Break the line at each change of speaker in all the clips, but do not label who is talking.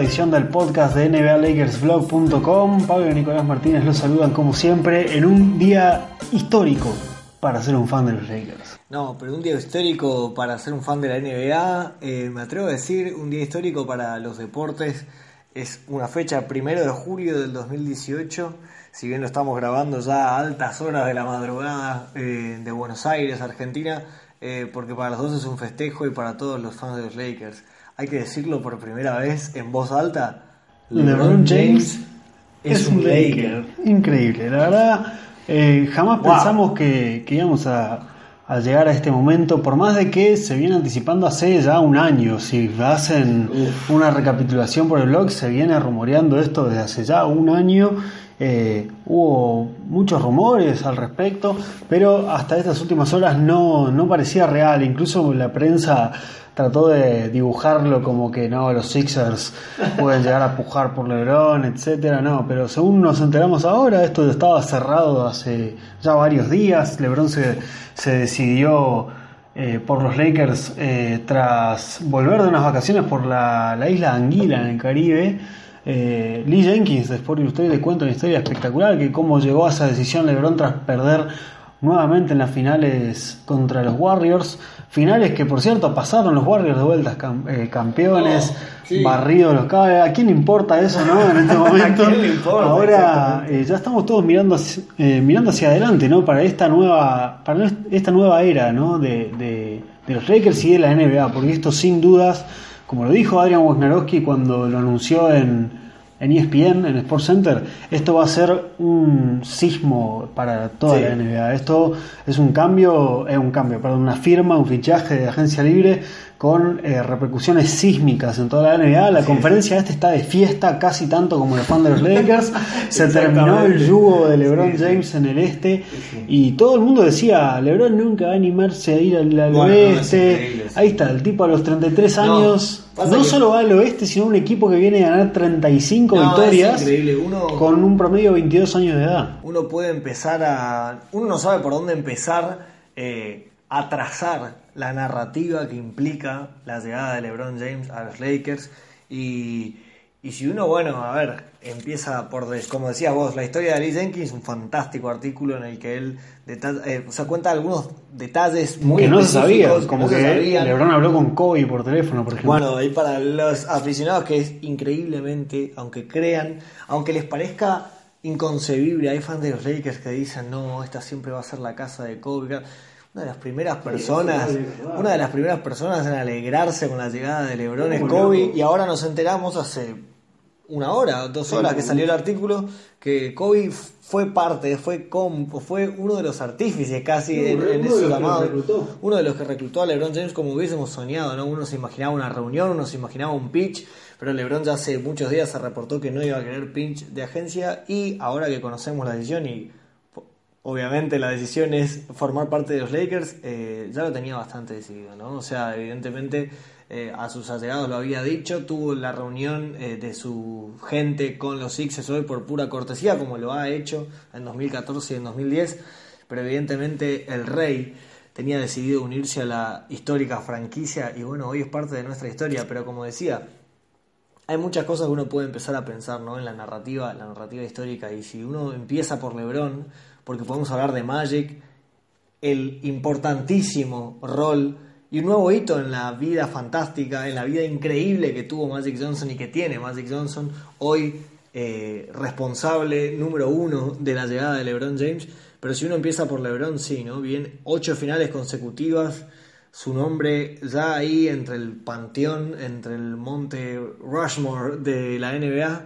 edición del podcast de NBALakersVlog.com. Pablo y Nicolás Martínez los saludan como siempre en un día histórico para ser un fan de los Lakers.
No, pero un día histórico para ser un fan de la NBA, eh, me atrevo a decir un día histórico para los deportes. Es una fecha primero de julio del 2018, si bien lo estamos grabando ya a altas horas de la madrugada eh, de Buenos Aires, Argentina, eh, porque para los dos es un festejo y para todos los fans de los Lakers. Hay que decirlo por primera vez en voz alta.
LeBron James es un Laker. Increíble, la verdad, eh, jamás
Wow.
pensamos que, que íbamos a, a llegar a este momento, por más de que se viene anticipando hace ya un año. Si hacen una recapitulación por el blog, se viene rumoreando esto desde hace ya un año. Eh, hubo muchos rumores al respecto, pero hasta estas últimas horas no, no parecía real. Incluso la prensa trató de dibujarlo como que no, los Sixers pueden llegar a pujar por LeBron, etcétera, no, pero según nos enteramos ahora, esto estaba cerrado hace ya varios días, LeBron se, se decidió eh, por los Lakers eh, tras volver de unas vacaciones por la, la isla Anguila en el Caribe. Eh, Lee Jenkins de Sport le cuenta una historia espectacular que cómo llegó a esa decisión LeBron tras perder nuevamente en las finales contra los Warriors. Finales que, por cierto, pasaron los Warriors de vueltas cam- eh, campeones,
Oh, sí.
barridos los cabos. ¿A quién le importa eso, no? En este momento.
quién le importa?
Ahora eh, ya estamos todos mirando eh, mirando hacia adelante, ¿no? Para esta nueva, para esta nueva era, ¿no? De, de- de los Lakers y de la NBA, porque esto sin dudas, como lo dijo Adrian Wojnarowski cuando lo anunció en, en ESPN, en Sports Center, esto va a ser un sismo para toda
Sí.
la NBA. Esto es un cambio, es un cambio, perdón, una firma, un fichaje de agencia libre con eh, repercusiones sísmicas en toda la NBA. La conferencia este está de fiesta casi tanto como el fan de los Lakers. Se terminó el yugo de LeBron
Sí, sí.
James en el este y todo el mundo decía, LeBron nunca va a animarse a ir al,
Bueno,
oeste. Ahí está, el tipo a los 33
No,
años no solo va al oeste, sino un equipo que viene a ganar 35
No,
victorias
increíble. Uno-
con un promedio de 22 años de edad.
uno puede empezar a. Uno no sabe por dónde empezar eh, a trazar la narrativa que implica la llegada de LeBron James a los Lakers. Y, y si uno, bueno, a ver, empieza por, como decías vos, la historia de Lee Jenkins, un fantástico artículo en el que él deta- eh, o sea, cuenta algunos detalles muy
que no se sabía, como que
sabían.
LeBron habló con Kobe por teléfono, por ejemplo.
Bueno, y para los aficionados que es increíblemente, aunque crean, aunque les parezca inconcebible, hay fans de los Lakers que dicen, no, esta siempre va a ser la casa de Kobe. Una de las primeras personas, una de las primeras personas en alegrarse con la llegada de LeBron es Kobe y ahora nos enteramos hace una hora, dos horas que salió el artículo que Kobe fue parte, fue com- fue uno de los artífices casi en, en ese llamado, uno de los que reclutó a LeBron James como hubiésemos soñado, ¿no? Uno se imaginaba una reunión, uno se imaginaba un pitch, pero LeBron ya hace muchos días se reportó que no iba a querer pitch de agencia y ahora que conocemos la decisión y obviamente la decisión es formar parte de los Lakers, eh, ya lo tenía bastante decidido, ¿no? O sea, evidentemente eh, a sus allegados lo había dicho, tuvo la reunión eh, de su gente con los Sixers hoy por pura cortesía, como lo ha hecho en 2014 y en 2010, pero evidentemente el rey tenía decidido unirse a la histórica franquicia y bueno, hoy es parte de nuestra historia, pero como decía, hay muchas cosas que uno puede empezar a pensar ¿no? en la narrativa, la narrativa histórica. Y si uno empieza por LeBron, porque podemos hablar de Magic, el importantísimo rol y un nuevo hito en la vida fantástica, en la vida increíble que tuvo Magic Johnson y que tiene Magic Johnson, hoy eh, responsable número uno de la llegada de LeBron James. Pero si uno empieza por LeBron, sí, ¿no? Bien, ocho finales consecutivas, su nombre ya ahí entre el panteón, entre el monte Rushmore de la NBA.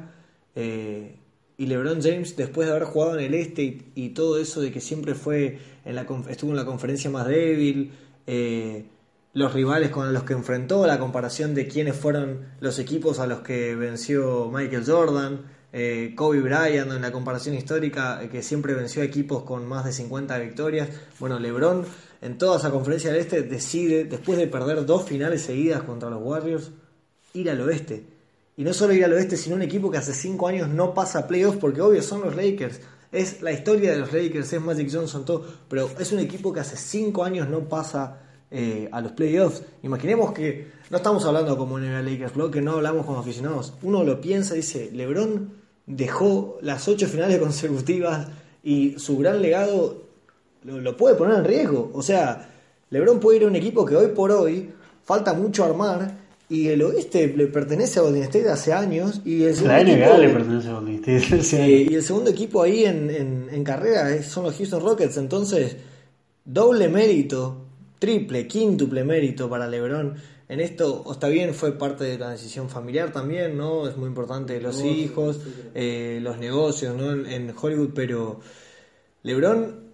Eh, y LeBron James, después de haber jugado en el este y, todo eso de que siempre fue en la, estuvo en la conferencia más débil, eh, los rivales con los que enfrentó, la comparación de quiénes fueron los equipos a los que venció Michael Jordan, eh, Kobe Bryant en la comparación histórica, que siempre venció a equipos con más de 50 victorias. Bueno, LeBron en toda esa conferencia del este decide, después de perder dos finales seguidas contra los Warriors, ir al oeste y no solo ir al oeste, sino un equipo que hace 5 años no pasa a playoffs, porque obvio son los Lakers. Es la historia de los Lakers, es Magic Johnson, todo. Pero es un equipo que hace 5 años no pasa eh, a los playoffs. Imaginemos que no estamos hablando como NBA Lakers, que no hablamos como aficionados. Uno lo piensa y dice: LeBron dejó las 8 finales consecutivas y su gran legado lo puede poner en riesgo. O sea, LeBron puede ir a un equipo que hoy por hoy falta mucho armar y el oeste le pertenece a Golden State hace años. Y el
la NBA le pertenece a Golden State.
y el segundo equipo ahí en, en, carrera son los Houston Rockets. Entonces, doble mérito, triple, quíntuple mérito para LeBron. En esto, está bien, fue parte de la decisión familiar también, ¿no? Es muy importante los hijos, eh, los negocios, ¿no? En, en Hollywood, pero LeBron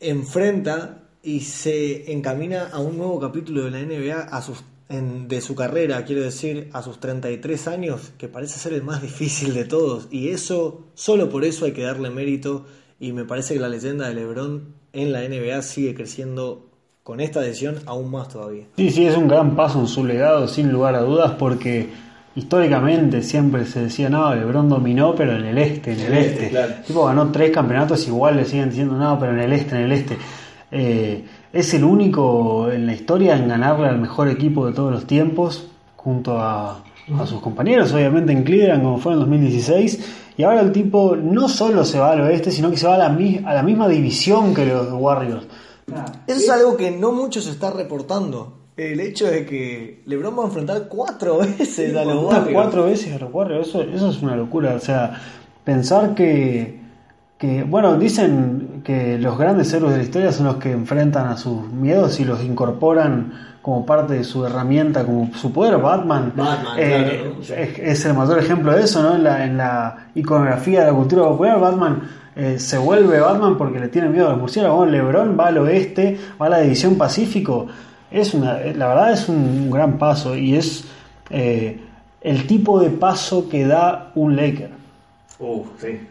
enfrenta y se encamina a un nuevo capítulo de la NBA a sus de su carrera, quiero decir, a sus 33 años, que parece ser el más difícil de todos. Y eso, solo por eso hay que darle mérito. Y me parece que la leyenda de LeBron en la NBA sigue creciendo con esta decisión aún más todavía.
Sí, sí, es un gran paso en su legado, sin lugar a dudas, porque históricamente siempre se decía, no, LeBron dominó, pero en el este, en el, este. Tipo ganó tres campeonatos, igual le siguen diciendo, no, pero en el este, en el este. Eh, es el único en la historia en ganarle al mejor equipo de todos los tiempos, junto a, sus compañeros, obviamente en Cleveland, como fue en 2016. Y ahora el tipo no solo se va al oeste, sino que se va a la, a la misma división que los Warriors.
Eso es algo que no mucho se está reportando. El hecho de que LeBron va a enfrentar cuatro veces a los Warriors.
Cuatro veces a los Warriors, eso, eso es una locura. O sea, pensar que que, bueno, dicen que los grandes héroes de la historia son los que enfrentan a sus miedos y los incorporan como parte de su herramienta, como su poder. Batman, eh, es, el mayor ejemplo de eso, ¿no? En la, en la iconografía de la cultura popular, Batman eh, se vuelve Batman porque le tiene miedo a los murciélagos. Lebron va al oeste, va a la división Pacífico. Es una, la verdad es un gran paso y es eh, el tipo de paso que da un Laker.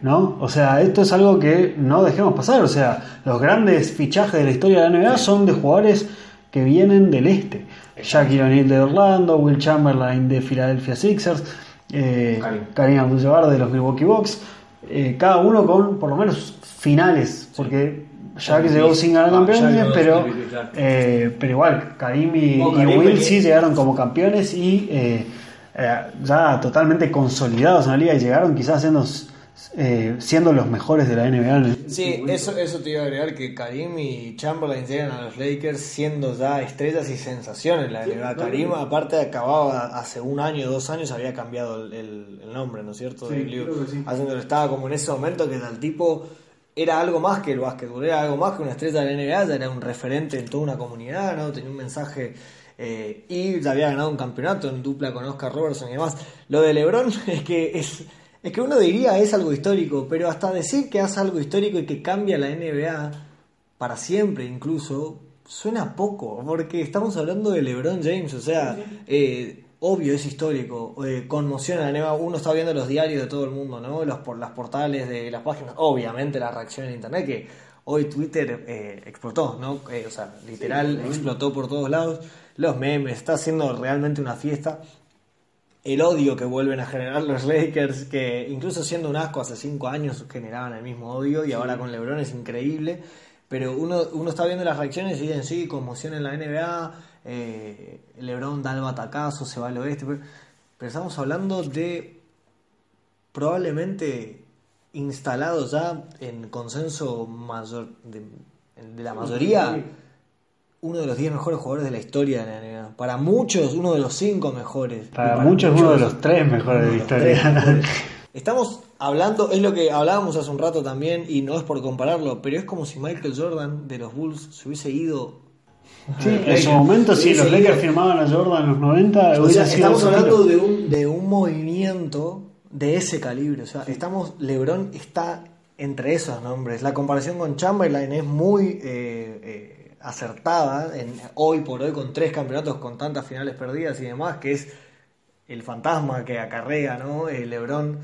¿No? O sea, esto es algo que no dejemos pasar. O sea, los grandes fichajes de la historia de la NBA son de jugadores que vienen del este. Jackie O'Neal de Orlando, Will Chamberlain de Philadelphia Sixers, eh, Karim Abdul-Jabbar de los Milwaukee Bucks. Eh, cada uno con por lo menos finales, porque Jack llegó sin ganar campeones, pero, eh, pero igual, Karim y, Will sí llegaron como campeones y eh, eh, ya totalmente consolidados en la liga y llegaron quizás siendo, eh, siendo los mejores de la NBA.
Sí, eso, eso te iba a agregar que Karim y Chamberlain llegan a los Lakers siendo ya estrellas y sensaciones en la NBA. Karim aparte acababa hace un año, dos años había cambiado el, nombre, ¿no es cierto? Haciendo, estaba como en ese momento que el tipo era algo más que el básquetbol, era algo más que una estrella de la NBA, ya era un referente en toda una comunidad, ¿no? Tenía un mensaje eh, y ya había ganado un campeonato en dupla con Oscar Robertson y demás. Lo de LeBron es que es, es que uno diría es algo histórico, pero hasta decir que hace algo histórico y que cambia la NBA para siempre incluso, suena poco, porque estamos hablando de LeBron James, o sea, eh, obvio es histórico, eh, conmociona la NBA, uno está viendo los diarios de todo el mundo, ¿no? Los, por, las portales de las páginas, obviamente la reacción en internet que hoy Twitter explotó, ¿no? o sea, literal explotó por todos lados los memes, está haciendo realmente una fiesta. El odio que vuelven a generar los Lakers, que incluso siendo un asco hace cinco años generaban el mismo odio y ahora con LeBron es increíble. Pero uno, uno está viendo las reacciones y dicen, sí, conmoción en la NBA, eh, LeBron da el batacazo, se va al oeste. Pero, estamos hablando de probablemente instalado ya en consenso mayor de, de la mayoría uno de los 10 mejores jugadores de la historia de la NBA. Para muchos, uno de los 5 mejores.
Para, muchos, uno de los 3 mejores de la historia.
Estamos hablando, es lo que hablábamos hace un rato también, y no es por compararlo, pero es como si Michael Jordan de los Bulls se hubiese ido.
Sí, en su momento, si los Lakers firmaban a Jordan en los 90,
o sea, estamos hablando de un, de un movimiento de ese calibre. O sea, estamos, LeBron está entre esos nombres. La comparación con Chamberlain es muy eh, eh, acertada en, hoy por hoy con tres campeonatos con tantas finales perdidas y demás, que es el fantasma que acarrea, ¿no? El LeBron.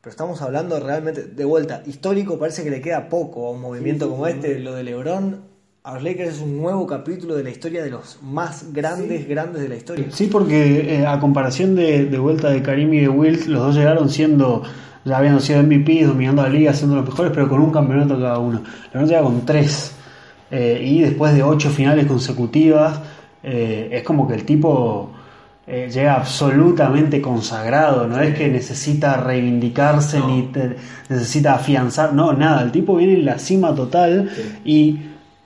Pero estamos hablando realmente, de vuelta, histórico, parece que le queda poco a un movimiento como este. Lo de LeBron a los Lakers es un nuevo capítulo de la historia de los más grandes, grandes de la historia.
Sí, porque eh, a comparación de, de, vuelta de Karim y de Wilt, los dos llegaron siendo, ya habían sido MVP, dominando la liga, siendo los mejores, pero con un campeonato cada uno. LeBron llega con tres. Eh, y después de ocho finales consecutivas, eh, es como que el tipo llega absolutamente consagrado, no es que necesita reivindicarse ni necesita afianzar, no, nada, el tipo viene en la cima total y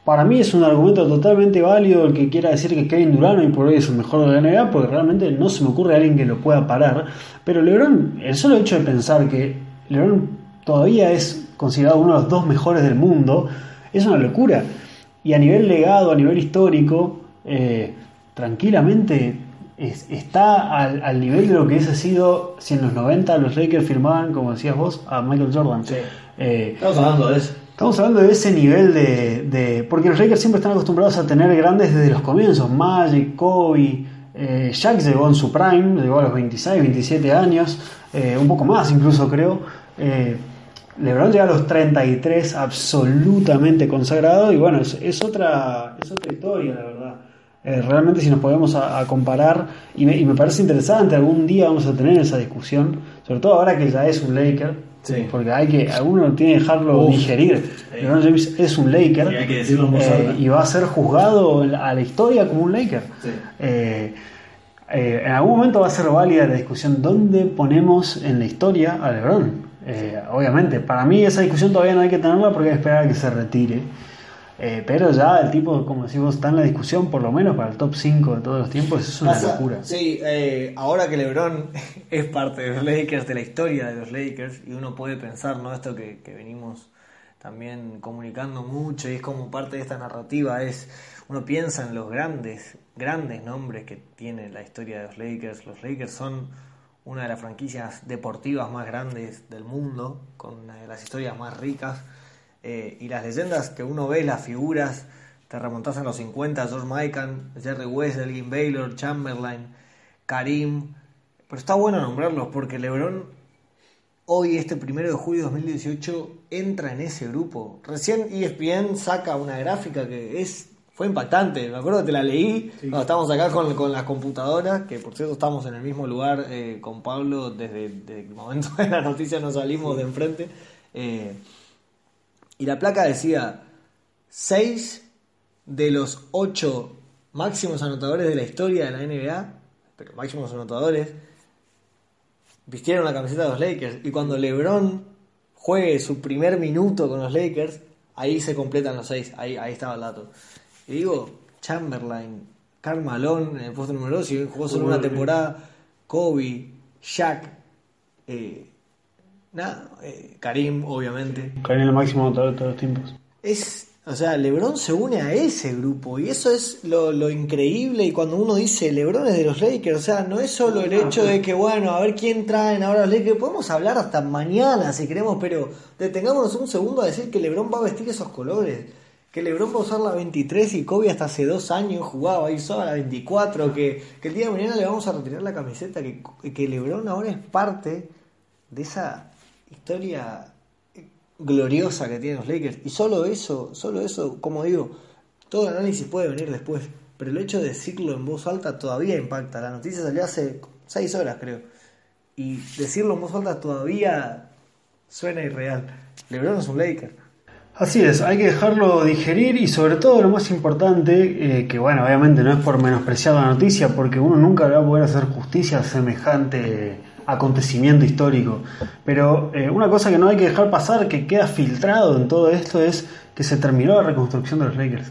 para mí es un argumento totalmente válido el que quiera decir que Kevin Durant hoy por hoy es el mejor de la NBA, porque realmente no se me ocurre a alguien que lo pueda parar. Pero LeBron, el solo hecho de pensar que LeBron todavía es considerado uno de los dos mejores del mundo, es una locura. Y a nivel legado, a nivel histórico, eh, tranquilamente está al, nivel de lo que hubiese sido si en los 90 los Lakers firmaban, como decías vos, a Michael Jordan.
Eh, Estamos hablando de eso.
Estamos hablando de ese nivel de, Porque los Lakers siempre están acostumbrados a tener grandes desde los comienzos. Magic, Kobe, eh, Shaq llegó en su prime, llegó a los 26, 27 años, eh, un poco más incluso creo. LeBron llega a los 33 absolutamente consagrado y bueno, es, otra, es otra historia, la verdad. Eh, realmente si nos podemos a, comparar, y me, y me, parece interesante, algún día vamos a tener esa discusión, sobre todo ahora que ya es un Laker, porque hay que, alguno tiene que dejarlo digerir. LeBron James es un Laker eh, y va a ser juzgado a la historia como un Laker. Eh, en algún momento va a ser válida la discusión dónde ponemos en la historia a LeBron. Obviamente, para mí esa discusión todavía no hay que tenerla porque hay que esperar a que se retire. Eh, pero ya el tipo, como decimos, está en la discusión, por lo menos para el top 5 de todos los tiempos, es una locura.
Sí, eh, ahora que LeBron es parte de los Lakers, de la historia de los Lakers, y uno puede pensar, ¿no? Esto que, venimos también comunicando mucho, y es como parte de esta narrativa, es uno piensa en los grandes, grandes nombres que tiene la historia de los Lakers. Los Lakers son una de las franquicias deportivas más grandes del mundo, con una de las historias más ricas eh, y las leyendas que uno ve, las figuras, te remontas a los 50, George Michael, Jerry West, Elgin Baylor, Chamberlain, Karim. Pero está bueno nombrarlos porque LeBron hoy, este primero de julio de 2018, entra en ese grupo. Recién ESPN saca una gráfica que es fue impactante. Me acuerdo que te la leí cuando estábamos acá con, con, las computadoras, que por cierto estamos en el mismo lugar eh, con Pablo desde, el momento de la noticia nos salimos de enfrente. Eh, y la placa decía 6 de los 8 máximos anotadores de la historia de la NBA, pero máximos anotadores, vistieron la camiseta de los Lakers. Y cuando LeBron juegue su primer minuto con los Lakers, ahí se completan los 6, ahí, ahí estaba el dato. Y digo, Chamberlain, Karl Malone en el puesto número 2, si jugó solo una temporada, Kobe, Shaq, eh, Nada, eh, Karim, obviamente.
Karim es el máximo de todos los tiempos.
Es, o sea, LeBron se une a ese grupo y eso es lo, increíble. Y cuando uno dice LeBron es de los Lakers, o sea, no es solo el hecho de que, bueno, a ver quién traen ahora los Lakers. Podemos hablar hasta mañana si queremos, pero detengámonos un segundo a decir que LeBron va a vestir esos colores. Que LeBron va a usar la 23 y Kobe hasta hace dos años jugaba y usaba la 24. Que, que el día de mañana le vamos a retirar la camiseta. Que, que LeBron ahora es parte de esa historia gloriosa que tienen los Lakers. Y solo eso, solo eso, como digo, todo el análisis puede venir después. Pero el hecho de decirlo en voz alta todavía impacta. La noticia salió hace seis horas, creo. Y decirlo en voz alta todavía suena irreal. LeBron es un Laker.
Así es, hay que dejarlo digerir y sobre todo lo más importante, eh, que bueno, obviamente no es por menospreciar la noticia, porque uno nunca va a poder hacer justicia semejante acontecimiento histórico. Pero eh, una cosa que no hay que dejar pasar, que queda filtrado en todo esto, es que se terminó la reconstrucción de los Lakers.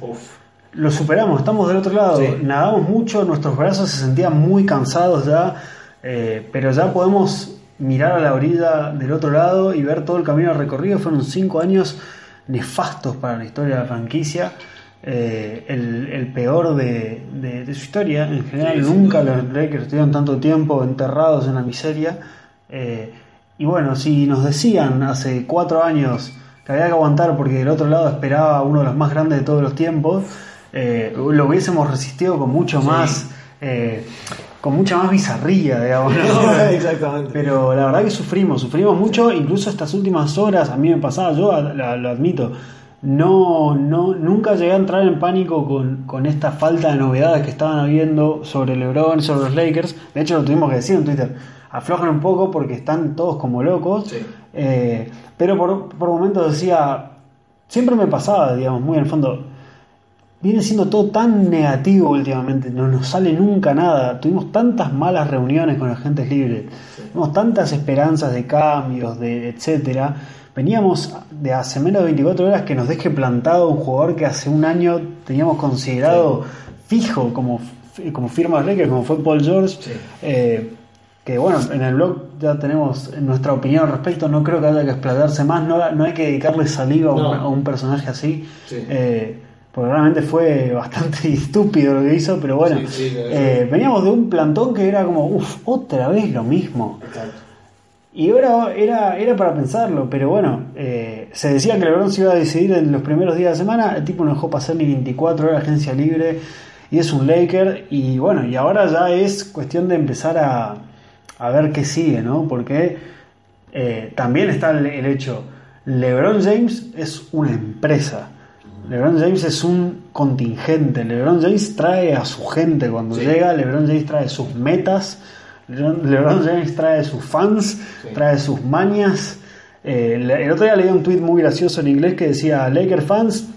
Lo superamos, estamos del otro lado, nadamos mucho, nuestros brazos se sentían muy cansados ya, eh, pero ya podemos mirar a la orilla del otro lado y ver todo el camino recorrido. Fueron cinco años nefastos para la historia de la franquicia. Eh, el, peor de, su historia. En general, nunca los Lakers estuvieron tanto tiempo enterrados en la miseria. Eh, y bueno, si nos decían hace cuatro años que había que aguantar porque del otro lado esperaba uno de los más grandes de todos los tiempos, eh, lo hubiésemos resistido con mucho más, con mucha más bizarría, digamos.
Exactamente.
Pero la verdad que sufrimos, sufrimos mucho, incluso estas últimas horas, a mí me pasaba, yo lo, lo admito, no, no, nunca llegué a entrar en pánico con, con, esta falta de novedades que estaban habiendo sobre LeBron, sobre los Lakers. De hecho, lo tuvimos que decir en Twitter. Aflojan un poco porque están todos como locos.
Sí.
Eh, pero por, por momentos decía, siempre me pasaba, digamos, muy en el fondo, viene siendo todo tan negativo últimamente, no nos sale nunca nada. Tuvimos tantas malas reuniones con agentes libres,
Sí.
tuvimos tantas esperanzas de cambios, de etcétera. Veníamos de hace menos de 24 horas que nos deje plantado un jugador que hace un año teníamos considerado fijo como, como firma de Lakers, como fue Paul George.
Sí.
Eh, que bueno, en el blog ya tenemos nuestra opinión al respecto, no creo que haya que explayarse más, no, no hay que dedicarle saliva a un, a un personaje así,
Sí.
eh, porque realmente fue bastante estúpido lo que hizo, pero bueno,
Sí, sí, lo
eh, veníamos de un plantón que era como, uff, otra vez lo mismo.
Exacto.
Y ahora era, era para pensarlo, pero bueno, eh, se decía que LeBron se iba a decidir en los primeros días de semana, el tipo no dejó pasar ni 24 horas de agencia libre y es un Laker y bueno, y ahora ya es cuestión de empezar a, a ver qué sigue, ¿no? Porque eh, también está el, el hecho, LeBron James es una empresa, LeBron James es un contingente, LeBron James trae a su gente cuando
Sí.
llega, LeBron James trae sus metas, LeBron, LeBron James trae sus fans,
Sí.
trae sus mañas. Eh, el otro día leí un tweet muy gracioso en inglés que decía Laker fans,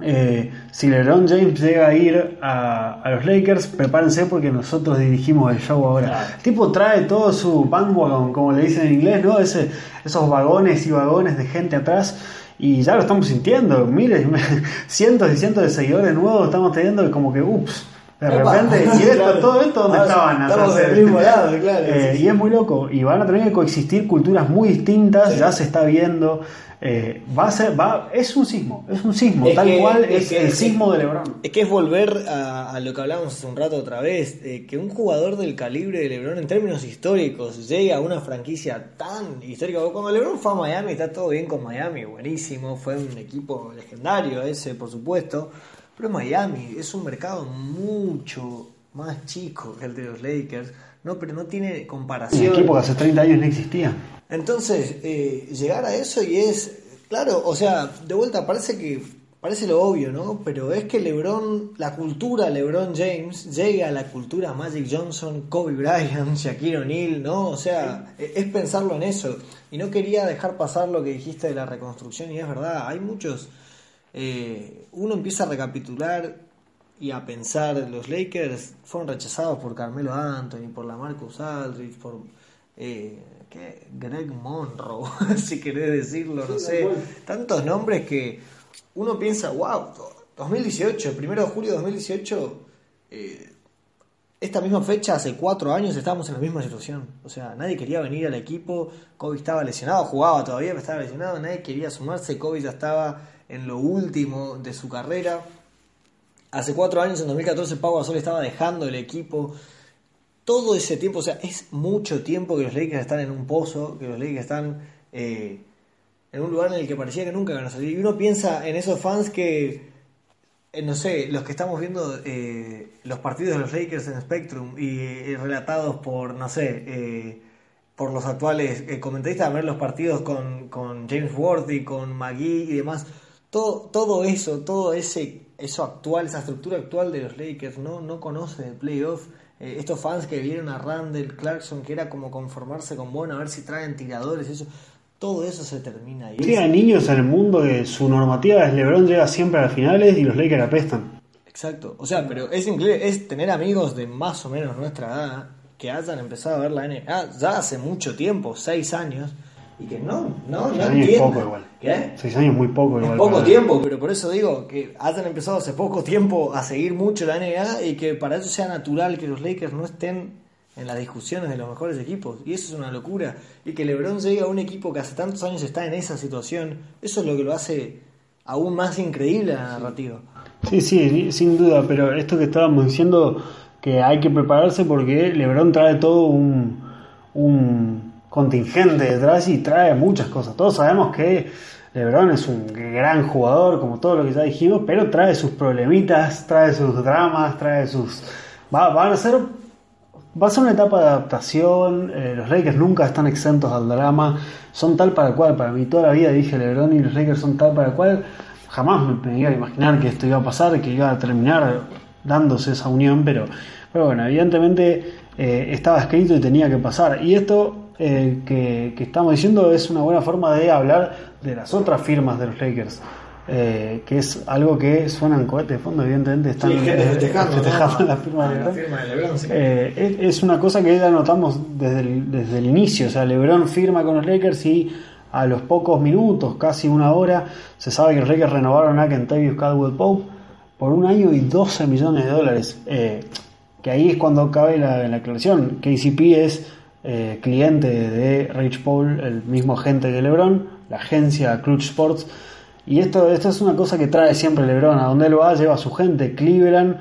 eh, si LeBron James llega a ir a, a los Lakers, prepárense porque nosotros dirigimos el show ahora.
Claro.
El tipo trae todo su bandwagon, como le dicen en inglés, ¿no? Ese, esos vagones y vagones de gente atrás. Y ya lo estamos sintiendo, miles, cientos y cientos de seguidores nuevos estamos teniendo como que, ups, de
Epa.
repente, y esto,
Claro.
todo esto, ¿dónde
Ah,
estaban?
estamos del mismo lado, claro,
Eh,
sí.
Y es muy loco, y van a tener que coexistir culturas muy distintas,
Sí.
ya se está viendo. eh, va a ser, va, es un sismo, es un sismo,
Es
tal
que-
cual
es
es,
que-
el
es-
sismo de Lebron.
Es que es volver a, a lo que hablábamos hace un rato otra vez, eh, que un jugador del calibre de LeBron en términos históricos llegue a una franquicia tan histórica. Cuando LeBron fue a Miami, está todo bien con Miami, buenísimo, fue un equipo legendario ese, por supuesto, pero Miami es un mercado mucho más chico que el de los Lakers, no, pero no tiene
Un
comparación.
equipo que hace 30 años no existía.
Entonces, eh, llegar a eso y es, claro, o sea, de vuelta parece que, parece lo obvio, ¿no? Pero es que LeBron, la cultura LeBron James llega a la cultura Magic Johnson, Kobe Bryant, Shaquille O'Neal, ¿no? O sea, e- es pensarlo en eso. Y no quería dejar pasar lo que dijiste de la reconstrucción y es verdad, hay muchos, eh, uno empieza a recapitular y a pensar, los Lakers fueron rechazados por Carmelo Anthony, por la Marcus Aldridge, por eh, ¿qué? Greg Monroe, si querés decirlo, no sé. Tantos nombres que uno piensa, wow, 2018, primero de julio de 2018, eh, esta misma fecha, hace cuatro años, estábamos en la misma situación. O sea, nadie quería venir al equipo, Kobe estaba lesionado, jugaba todavía, pero estaba lesionado, nadie quería sumarse, Kobe ya estaba en lo último de su carrera. Hace cuatro años, en 2014, Pau Gasol estaba dejando el equipo. Todo ese tiempo, o sea, es mucho tiempo que los Lakers están en un pozo, que los Lakers están eh, en un lugar en el que parecía que nunca iban a salir. Y uno piensa en esos fans que, eh, no sé, los que estamos viendo eh, los partidos de los Lakers en Spectrum y eh, relatados por, no sé, por los actuales comentaristas, ver los partidos con, con James Worthy, con McGee y demás. Todo, todo eso, todo ese eso actual, esa estructura actual de los Lakers, no, no conocen el playoff. Eh, estos fans que vieron a Randall Clarkson, que era como conformarse con, bueno, a ver si traen tiradores, eso, todo eso se termina ahí.
Hay niños en el mundo que su normativa es LeBron llega siempre a las finales y los Lakers apestan.
Exacto, o sea, pero es increíble, es tener amigos de más o menos nuestra edad que hayan empezado a ver la NBA ya hace mucho tiempo, seis años, y que no, no, no
Seis años es
entienden.
poco igual.
¿Qué?
Seis años es muy poco
Es
igual.
poco tiempo, pero por eso digo que hayan empezado hace poco tiempo a seguir mucho la NBA y que para eso sea natural que los Lakers no estén en las discusiones de los mejores equipos. Y eso es una locura. Y que LeBron llegue a un equipo que hace tantos años está en esa situación, eso es lo que lo hace aún más increíble la narrativa.
Sí, sí, sin duda, pero esto que estábamos diciendo que hay que prepararse porque LeBron trae todo un, un, contingente detrás y trae muchas cosas. Todos sabemos que LeBron es un gran jugador, como todo lo que ya dijimos, pero trae sus problemitas, trae sus dramas, trae sus... Va, van a ser... Va a ser una etapa de adaptación, eh, los Lakers nunca están exentos al drama, son tal para cual, para mí toda la vida dije LeBron y los Lakers son tal para cual, jamás me, iba a imaginar que esto iba a pasar, que iba a terminar dándose esa unión, pero, pero bueno, evidentemente eh, estaba escrito y tenía que pasar. Y esto eh, que, estamos diciendo es una buena forma de hablar de las otras firmas de los Lakers. Eh, que es algo que suena en cohete de fondo, evidentemente están
festejando,
la firma de Lebron. es, una cosa que ya notamos desde el, desde el inicio, o sea, Lebron firma con los Lakers y a los pocos minutos, casi una hora, se sabe que los Lakers renovaron a Kentavious Caldwell Pope por un año y 12 millones de dólares. Eh, que ahí es cuando cabe la, la aclaración. KCP es eh, cliente de Rich Paul, el mismo agente de LeBron, la agencia Clutch Sports. Y esto, es una cosa que trae siempre LeBron. A donde lo va, lleva a su gente. Cleveland,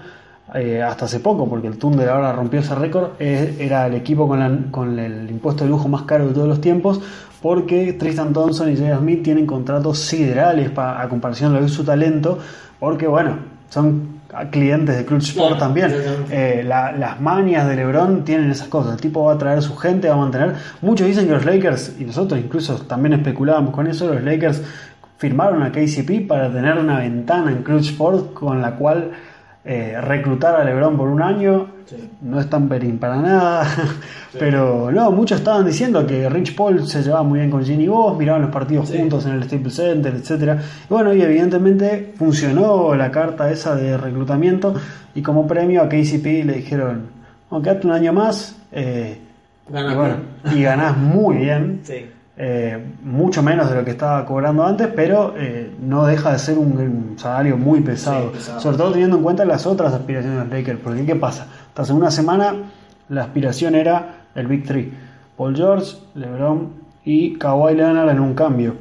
eh, hasta hace poco, porque el Thunder ahora rompió ese récord, era el equipo con, con, el impuesto de lujo más caro de todos los tiempos, porque Tristan Thompson y J. Smith tienen contratos siderales a comparación de su talento, porque bueno, son clientes de Clutch Sport también. Eh, las manias de LeBron tienen esas cosas. El tipo va a traer su gente, va a mantener. Muchos dicen que los Lakers, y nosotros incluso también especulábamos con eso, los Lakers firmaron a KCP para tener una ventana en Clutch Sport con la cual eh, reclutar a LeBron por un año no es tan perín para nada. Pero no, muchos estaban diciendo que Rich Paul se llevaba muy bien con Ginny Voss, miraban los partidos juntos en el Staples Center, etcétera. Y bueno, y evidentemente funcionó la carta esa de reclutamiento y como premio a KCP le dijeron, quédate un año más eh, y, bueno, y ganás muy bien. Eh, mucho menos de lo que estaba cobrando antes, pero eh, no deja de ser un, salario muy pesado, sobre todo teniendo en cuenta las otras aspiraciones de los Lakers, porque ¿qué pasa? Hace una semana la aspiración era el Big Three, Paul George, LeBron y Kawhi Leonard en un cambio.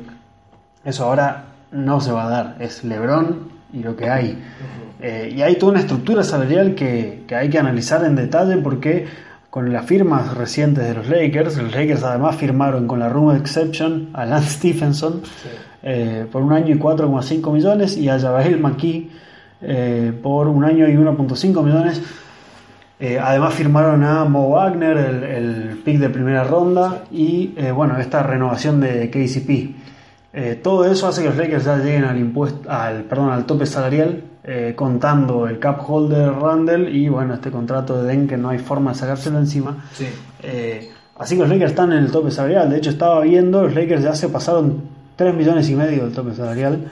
Eso ahora no se va a dar, es LeBron y lo que hay. Eh, y hay toda una estructura salarial que, que hay que analizar en detalle porque con las firmas recientes de los Lakers. Los Lakers además firmaron con la Room Exception a Lance Stephenson eh, por un año y 4,5 millones y a Javel McKee eh, por un año y 1,5 millones. Eh, además firmaron a Mo Wagner, el, pick de primera ronda, y bueno, esta renovación de KCP. todo eso hace que los Lakers ya lleguen al impuesto, al, perdón, al tope salarial eh, contando el cap holder Randall y bueno, este contrato de Den que no hay forma de sacárselo encima. Eh, así que los Lakers están en el tope salarial. De hecho, estaba viendo, los Lakers ya se pasaron 3 millones y medio del tope salarial.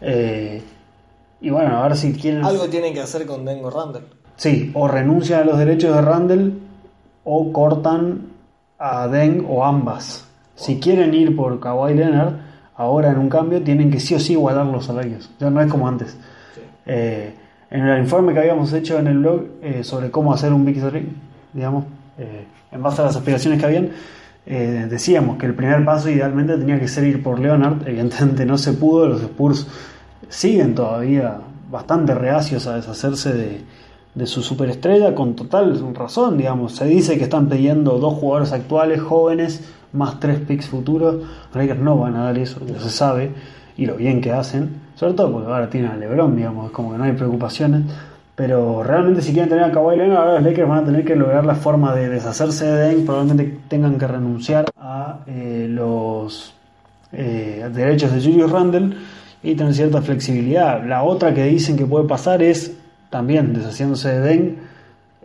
Eh, y bueno, a ver si quieren.
Algo tienen que hacer con Dengo Randall.
Sí, o renuncian a los derechos de Randall o cortan a Den o ambas. Si quieren ir por Kawhi Leonard, ahora en un cambio tienen que sí o sí igualar los salarios. Ya no es como antes. Eh, en el informe que habíamos hecho en el blog eh, sobre cómo hacer un Big digamos, eh, en base a las aspiraciones que habían, decíamos que el primer paso idealmente tenía que ser ir por Leonard, evidentemente no se pudo, los Spurs siguen todavía bastante reacios a deshacerse de, de su superestrella, con total razón, digamos, se dice que están pidiendo dos jugadores actuales, jóvenes, más tres picks futuros, Lakers no van a dar eso, no se sabe, y lo bien que hacen, sobre todo porque ahora tienen a LeBron, digamos, es como que no hay preocupaciones. Pero realmente si quieren tener a Kawhi Leonard, ahora los Lakers van a tener que lograr la forma de deshacerse de Deng, probablemente tengan que renunciar a eh, los eh, derechos de Julius Randle y tener cierta flexibilidad. La otra que dicen que puede pasar es también deshaciéndose de Deng,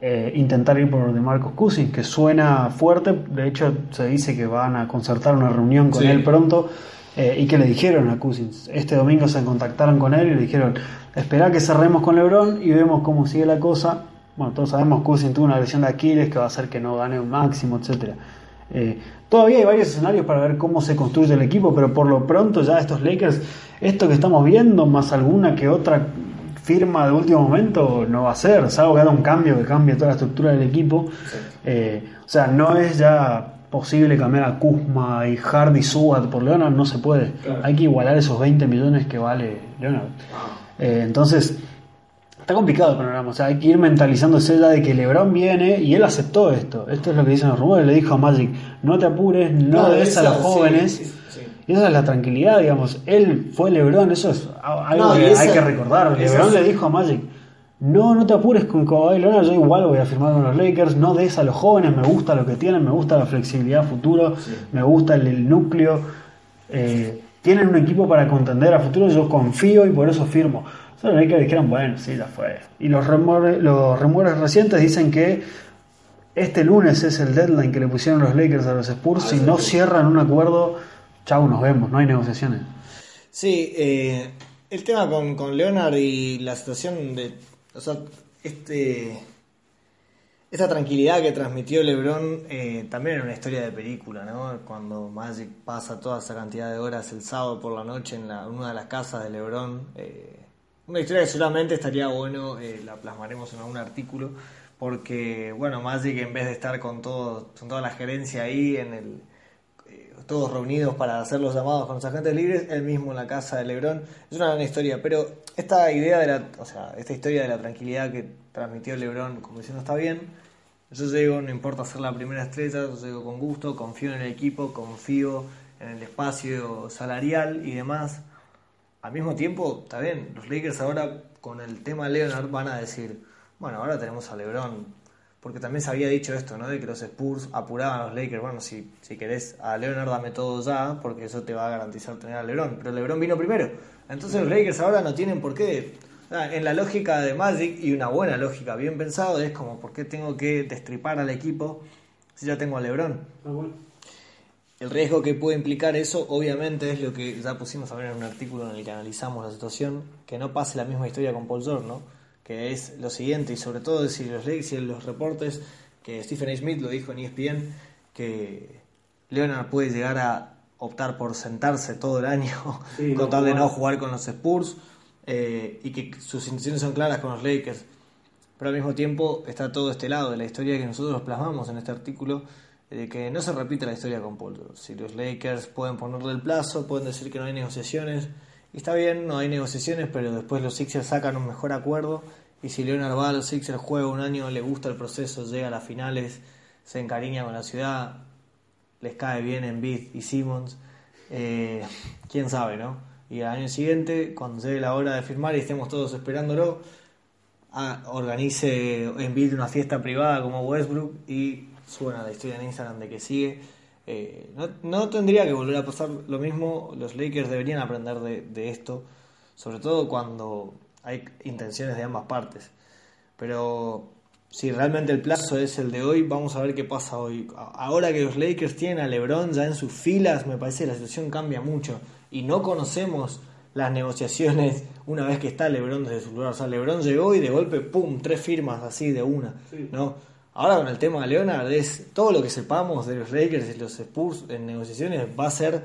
eh, intentar ir por de Marcos Cousins, que suena fuerte, de hecho se dice que van a concertar una reunión con él pronto eh, y que le dijeron a Cousins, este domingo se contactaron con él y le dijeron, espera que cerremos con Lebron y vemos cómo sigue la cosa. Bueno, todos sabemos Cousins tuvo una lesión de Aquiles que va a hacer que no gane un máximo, etcétera. Eh, todavía hay varios escenarios para ver cómo se construye el equipo, pero por lo pronto ya estos Lakers, esto que estamos viendo, más alguna que otra firma de último momento, no va a ser, salvo que haga un cambio que cambie toda la estructura del equipo. Eh, o sea, no es ya posible cambiar a Kuzma y Hardy Subat por Leonard, no se puede. Hay que igualar esos 20 millones que vale Leonard. Eh, entonces, Está complicado el panorama, o sea, hay que ir mentalizándose ya de que LeBron viene y él aceptó esto. Esto es lo que dicen los rumores. Le dijo a Magic: no te apures, no, des a los jóvenes. Y esa es la tranquilidad, digamos. Él fue LeBron, eso es algo que hay que recordar. LeBron le dijo a Magic: no, no te apures con Kawhi Leonard, yo igual voy a firmar con los Lakers. No des a los jóvenes, me gusta lo que tienen, me gusta la flexibilidad futuro, me gusta el, núcleo. Eh, tienen un equipo para contender a futuro, yo confío y por eso firmo. Los Lakers dijeron, bueno, sí, ya fue. Y los rumores, los rumores recientes dicen que este lunes es el deadline que le pusieron los Lakers a los Spurs. si no cierran un acuerdo, chau, nos vemos, no hay negociaciones.
Sí, eh, el tema con, con Leonard y la situación de. O sea, este. Esta tranquilidad que transmitió LeBron eh, también era una historia de película, ¿no? Cuando Magic pasa toda esa cantidad de horas el sábado por la noche en la, una de las casas de LeBron. Eh, una historia que seguramente estaría bueno, eh, la plasmaremos en algún artículo, porque, bueno, Magic en vez de estar con, todo, con toda la gerencia ahí, en el, todos reunidos para hacer los llamados con los agentes libres, él mismo en la casa de Lebron, es una gran historia, pero esta idea de la, o sea, esta historia de la tranquilidad que transmitió Lebron, como diciendo, está bien, yo llego, no importa ser la primera estrella, yo llego con gusto, confío en el equipo, confío en el espacio salarial y demás. Al mismo tiempo, está bien, los Lakers ahora con el tema Leonard van a decir, bueno, ahora tenemos a LeBron, porque también se había dicho esto, ¿no? De que los Spurs apuraban a los Lakers, bueno, si, si querés a Leonard dame todo ya, porque eso te va a garantizar tener a LeBron, pero LeBron vino primero. Entonces los Lakers ahora no tienen por qué en la lógica de Magic y una buena lógica, bien pensado, es como, ¿por qué tengo que destripar al equipo si ya tengo a LeBron? Ah, el riesgo que puede implicar eso, obviamente, es lo que ya pusimos a ver en un artículo en el que analizamos la situación, que no pase la misma historia con Paul George, ¿no? Que es lo siguiente, y sobre todo si los, si los reportes, que Stephen A. Smith lo dijo en ESPN, que Leonard puede llegar a optar por sentarse todo el año con tal de no jugar con los Spurs, eh, y que sus intenciones son claras con los Lakers. Pero al mismo tiempo está todo este lado de la historia que nosotros plasmamos en este artículo, de que no se repite la historia con Paul Si los Lakers pueden ponerle el plazo, pueden decir que no hay negociaciones, y está bien, no hay negociaciones, pero después los Sixers sacan un mejor acuerdo, y si Leonard va a los Sixers, juega un año, le gusta el proceso, llega a las finales, se encariña con la ciudad, les cae bien en Beat y Simmons, eh, quién sabe, ¿no? Y al año siguiente, cuando llegue la hora de firmar y estemos todos esperándolo, ah, organice en Beat una fiesta privada como Westbrook y suena la historia en Instagram de que sigue. Eh, no, tendría que volver a pasar lo mismo. Los Lakers deberían aprender de, esto, sobre todo cuando hay intenciones de ambas partes. Pero si realmente el plazo es el de hoy, vamos a ver qué pasa hoy. Ahora que los Lakers tienen a LeBron ya en sus filas, me parece que la situación cambia mucho. Y no conocemos las negociaciones una vez que está LeBron desde su lugar. O sea, LeBron llegó y de golpe, ¡pum!, tres firmas así de una. ¿no? Ahora con el tema de Leonard es todo lo que sepamos de los Lakers y los Spurs en negociaciones va a ser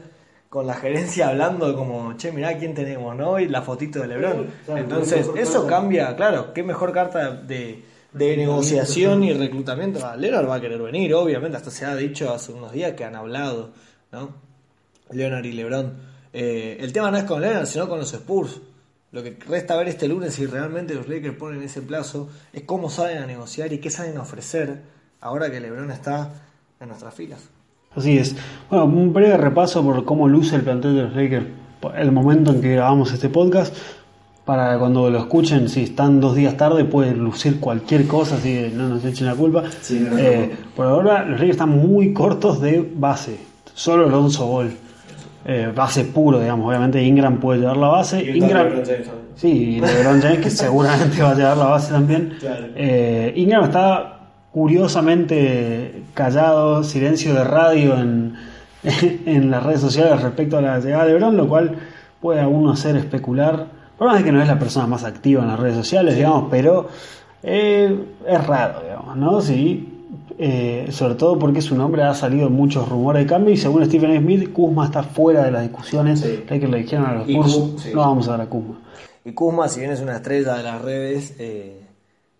con la gerencia hablando como, che, mirá quién tenemos, ¿no? Y la fotito de Lebron. Entonces, eso cambia, claro, qué mejor carta de, negociación y reclutamiento. Ah, Leonard va a querer venir, obviamente, hasta se ha dicho hace unos días que han hablado, ¿no? Leonard y Lebron. Eh, el tema no es con Leonard, sino con los Spurs. Lo que resta ver este lunes si realmente los Lakers ponen ese plazo es cómo saben a negociar y qué saben ofrecer ahora que LeBron está en nuestras filas.
Así es. Bueno, un breve repaso por cómo luce el plantel de los Lakers el momento en que grabamos este podcast. Para cuando lo escuchen, si están dos días tarde, puede lucir cualquier cosa, así no nos echen la culpa. Eh, por ahora, los Lakers están muy cortos de base. Solo Alonso Ball eh, base puro, digamos. Obviamente Ingram puede llevar la base. Ingram, sí, y LeBron James que seguramente va a llevar la base también. Eh, Ingram está curiosamente callado, silencio de radio en, en las redes sociales respecto a la llegada de LeBron, lo cual puede a uno hacer especular. Por más que no es la persona más activa en las redes sociales, digamos, pero eh, es raro, digamos, ¿no? Sí, eh, sobre todo porque su nombre ha salido muchos rumores de cambio y según Stephen Smith, Kuzma está fuera de las discusiones hay que le dijeron a los Spurs, no vamos a dar a Kuzma.
Y Kuzma, si bien es una estrella de las redes, eh,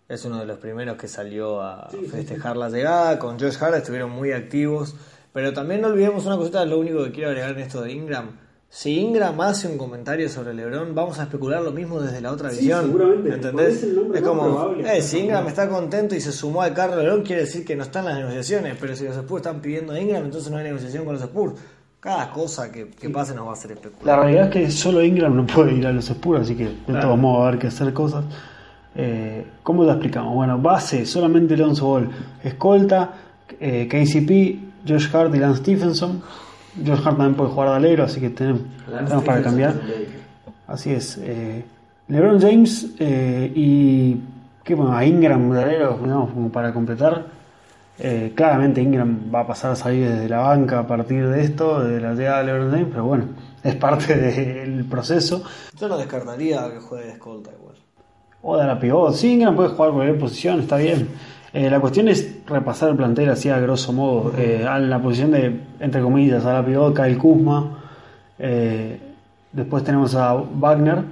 es uno de los primeros que salió a festejar la llegada, con Josh Hart estuvieron muy activos, pero también no olvidemos una cosita, lo único que quiero agregar en esto de Ingram, si Ingram hace un comentario sobre LeBron, vamos a especular lo mismo desde la otra
Sí,
visión.
seguramente.
¿Entendés?
Es
como,
probable.
eh, si Ingram está contento y se sumó al carro de LeBron, quiere decir que no están las negociaciones. Pero si los Spurs están pidiendo a Ingram, entonces no hay negociación con los Spurs. Cada cosa que, que pase nos va a hacer especular.
La realidad es que solo Ingram no puede ir a los Spurs, así que de
Claro.
todos modos va a haber que hacer cosas. Eh, ¿Cómo lo explicamos? Bueno, base, solamente Lonzo Ball. Escolta, eh, KCP, Josh Hart y Lance Stephenson. Josh Hart también puede jugar de alero, así que tenemos, tenemos para cambiar. Así es. eh, LeBron James eh, y ¿qué bueno, a Ingram de alero, digamos, como para completar. Eh, claramente Ingram va a pasar a salir desde la banca a partir de esto, de la llegada de LeBron James, pero bueno, es parte del proceso.
Yo no descartaría que juegue de escolta igual.
O de la pivot. Sí, Ingram puede jugar cualquier posición, está bien. Eh, la cuestión es repasar el plantel así a grosso modo. Eh, a la posición de, entre comillas, a la pivot, Kyle Kuzma. Eh, después tenemos a Wagner.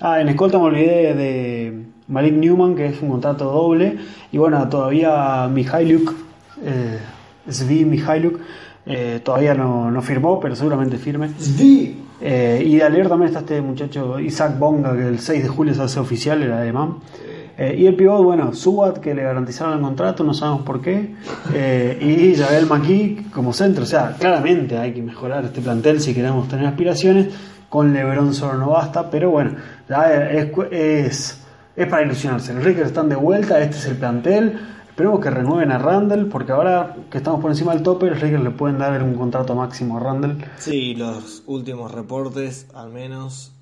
Ah, en escolta me olvidé de Malik Newman, que es un contrato doble. Y bueno, todavía Mihailuk, eh, Svi Mihailuk, eh, todavía no, no firmó, pero seguramente firme. Eh, y de alero también está este muchacho Isaac Bonga, que el 6 de julio se hace oficial, el alemán. Eh, y el pivot, bueno, Subat, que le garantizaron el contrato, no sabemos por qué. Eh, y Javel McKee como centro. O sea, claramente hay que mejorar este plantel si queremos tener aspiraciones. Con LeBron solo no basta, pero bueno, ya es, es, es para ilusionarse. Los Lakers están de vuelta, este es el plantel. Esperemos que renueven a Randall, porque ahora que estamos por encima del tope, los Lakers le pueden dar un contrato máximo a Randall.
Sí, los últimos reportes, al menos,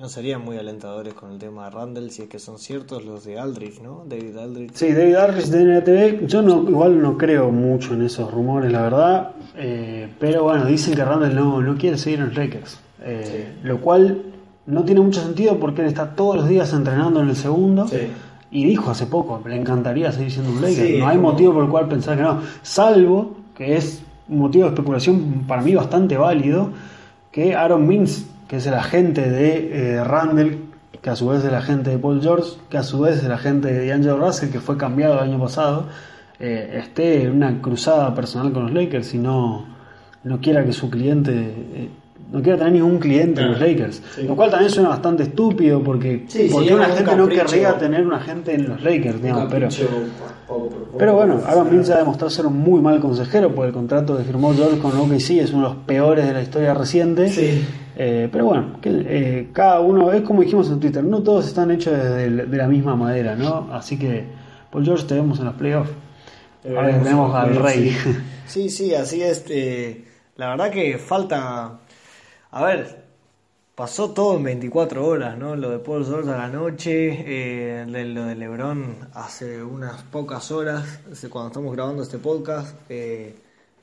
no serían muy alentadores con el tema de Randall, si es que son ciertos los de Aldridge, ¿no? David Aldridge.
Sí, David Harris de NTV. Yo no, igual no creo mucho en esos rumores, la verdad. Eh, pero bueno, dicen que Randall no, no quiere seguir en Lakers. Eh, Lo cual no tiene mucho sentido porque él está todos los días entrenando en el segundo. Y dijo hace poco, le encantaría seguir siendo un Laker.
Sí,
no hay
como-
motivo por el cual pensar que no. Salvo que es un motivo de especulación para mí bastante válido que Aaron Mins, que es el agente de eh, Randall, que a su vez es el agente de Paul George, que a su vez es el agente de D'Angelo Russell, que fue cambiado el año pasado, eh, esté en una cruzada personal con los Lakers y no, no quiera que su cliente, eh, no quiera tener ningún cliente en los Lakers. Lo cual también suena bastante estúpido porque,
Sí,
porque
sí,
una
un
gente no querría tener un agente en los Lakers, digamos, pero... Pero bueno, Aaron Mins ha demostrado ser un muy mal consejero porque el contrato que firmó George con OKC es uno de los peores de la historia reciente.
Sí.
Eh, pero bueno, que, eh, cada uno, es como dijimos en Twitter, no todos están hechos de, de la misma madera, ¿no? Así que, Paul George, te vemos en los playoffs. Ahora tenemos al rey.
Sí, sí, así es. eh, la verdad que falta. A ver, pasó todo en 24 horas, ¿no? Lo de Paul George a la noche, eh, de- lo de LeBron hace unas pocas horas, cuando estamos grabando este podcast. eh,